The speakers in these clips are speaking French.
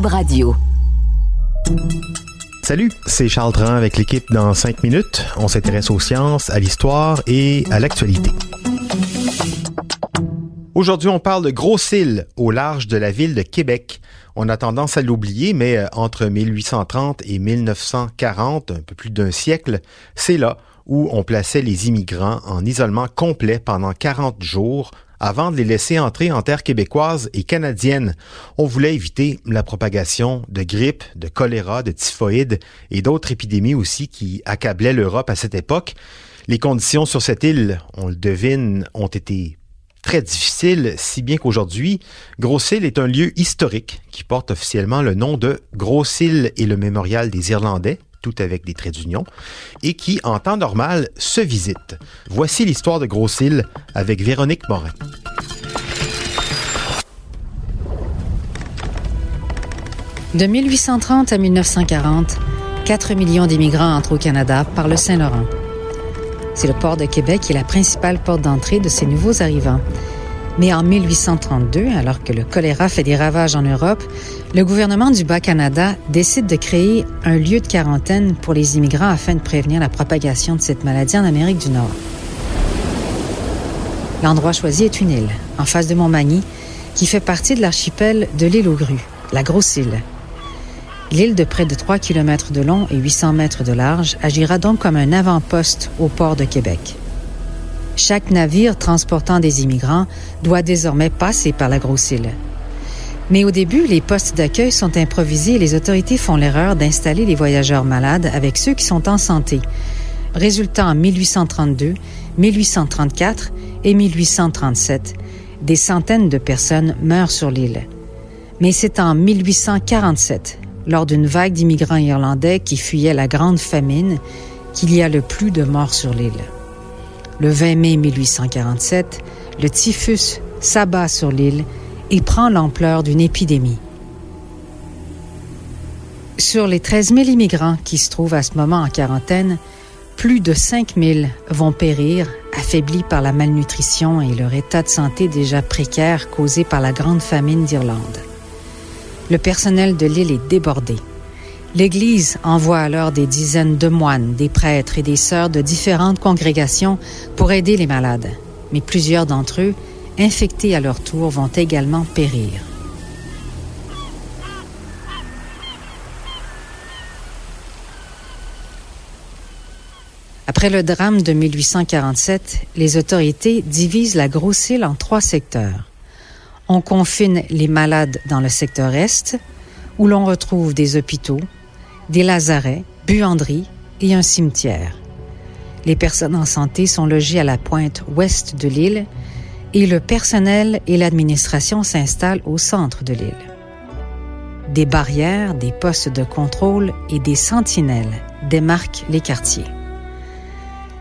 Radio. Salut, c'est Charles Dran avec l'équipe dans 5 minutes. On s'intéresse aux sciences, à l'histoire et à l'actualité. Aujourd'hui, on parle de Gros-Île, au large de la ville de Québec. On a tendance à l'oublier, mais euh, entre 1830 et 1940, un peu plus d'un siècle, c'est là où on plaçait les immigrants en isolement complet pendant 40 jours avant de les laisser entrer en terre québécoise et canadienne. On voulait éviter la propagation de grippe, de choléra, de typhoïde et d'autres épidémies aussi qui accablaient l'Europe à cette époque. Les conditions sur cette île, on le devine, ont été très difficiles, si bien qu'aujourd'hui, Gros-Île est un lieu historique qui porte officiellement le nom de Gros-Île et le mémorial des Irlandais, tout avec des traits d'union, et qui, en temps normal, se visitent. Voici l'histoire de Gros-Île avec Véronique Morin. De 1830 à 1940, 4 millions d'immigrants entrent au Canada par le Saint-Laurent. C'est le port de Québec qui est la principale porte d'entrée de ces nouveaux arrivants. Mais en 1832, alors que le choléra fait des ravages en Europe, le gouvernement du Bas-Canada décide de créer un lieu de quarantaine pour les immigrants afin de prévenir la propagation de cette maladie en Amérique du Nord. L'endroit choisi est une île, en face de Montmagny, qui fait partie de l'archipel de l'île aux grues, la Grosse Île. L'île de près de 3 km de long et 800 mètres de large agira donc comme un avant-poste au port de Québec. Chaque navire transportant des immigrants doit désormais passer par la Grosse Île. Mais au début, les postes d'accueil sont improvisés et les autorités font l'erreur d'installer les voyageurs malades avec ceux qui sont en santé. Résultat en 1832, 1834 et 1837, des centaines de personnes meurent sur l'île. Mais c'est en 1847, lors d'une vague d'immigrants irlandais qui fuyaient la grande famine, qu'il y a le plus de morts sur l'île. Le 20 mai 1847, le typhus s'abat sur l'île et prend l'ampleur d'une épidémie. Sur les 13 000 immigrants qui se trouvent à ce moment en quarantaine, plus de 5 000 vont périr, affaiblis par la malnutrition et leur état de santé déjà précaire causé par la grande famine d'Irlande. Le personnel de l'île est débordé. L'Église envoie alors des dizaines de moines, des prêtres et des sœurs de différentes congrégations pour aider les malades. Mais plusieurs d'entre eux, infectés à leur tour, vont également périr. Après le drame de 1847, les autorités divisent la grosse île en trois secteurs. On confine les malades dans le secteur Est, où l'on retrouve des hôpitaux, des lazarets, buanderies et un cimetière. Les personnes en santé sont logées à la pointe ouest de l'île et le personnel et l'administration s'installent au centre de l'île. Des barrières, des postes de contrôle et des sentinelles démarquent les quartiers.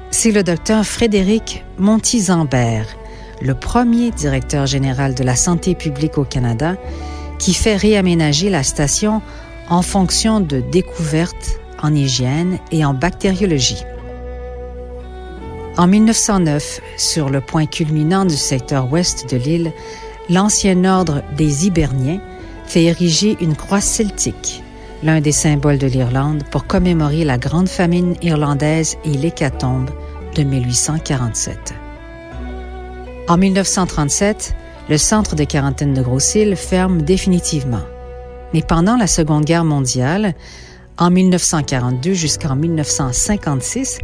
C'est le docteur Frédéric Montizambert, le premier directeur général de la santé publique au Canada, qui fait réaménager la station en fonction de découvertes en hygiène et en bactériologie. En 1909, sur le point culminant du secteur ouest de l'île, l'ancien ordre des Hiberniens fait ériger une croix celtique, l'un des symboles de l'Irlande, pour commémorer la grande famine irlandaise et l'hécatombe de 1847. En 1937, le centre de quarantaine de Gros-Île ferme définitivement. Mais pendant la Seconde Guerre mondiale, en 1942 jusqu'en 1956,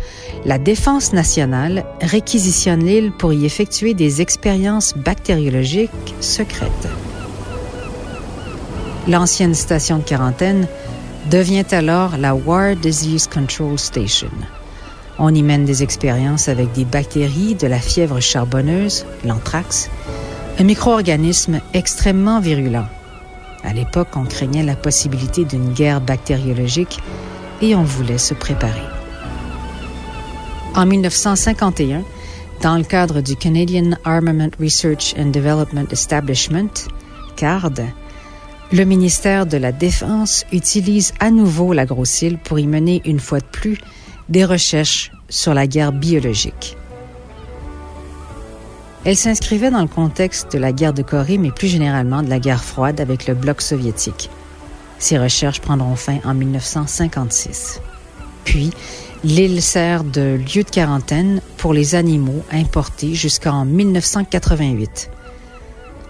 la Défense nationale réquisitionne l'île pour y effectuer des expériences bactériologiques secrètes. L'ancienne station de quarantaine devient alors la War Disease Control Station. On y mène des expériences avec des bactéries de la fièvre charbonneuse, l'anthrax, un micro-organisme extrêmement virulent. À l'époque, on craignait la possibilité d'une guerre bactériologique et on voulait se préparer. En 1951, dans le cadre du Canadian Armament Research and Development Establishment, CARD, le ministère de la Défense utilise à nouveau la grossile pour y mener une fois de plus des recherches sur la guerre biologique. Elle s'inscrivait dans le contexte de la guerre de Corée, mais plus généralement de la guerre froide avec le bloc soviétique. Ces recherches prendront fin en 1956. Puis, l'île sert de lieu de quarantaine pour les animaux importés jusqu'en 1988.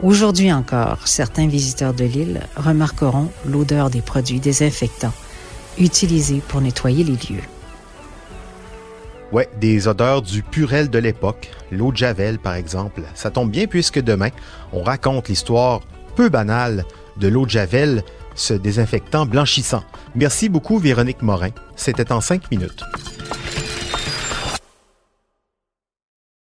Aujourd'hui encore, certains visiteurs de l'île remarqueront l'odeur des produits désinfectants utilisés pour nettoyer les lieux. Ouais, des odeurs du purel de l'époque, l'eau de Javel par exemple. Ça tombe bien puisque demain, on raconte l'histoire peu banale de l'eau de Javel, ce désinfectant blanchissant. Merci beaucoup Véronique Morin. C'était en cinq minutes.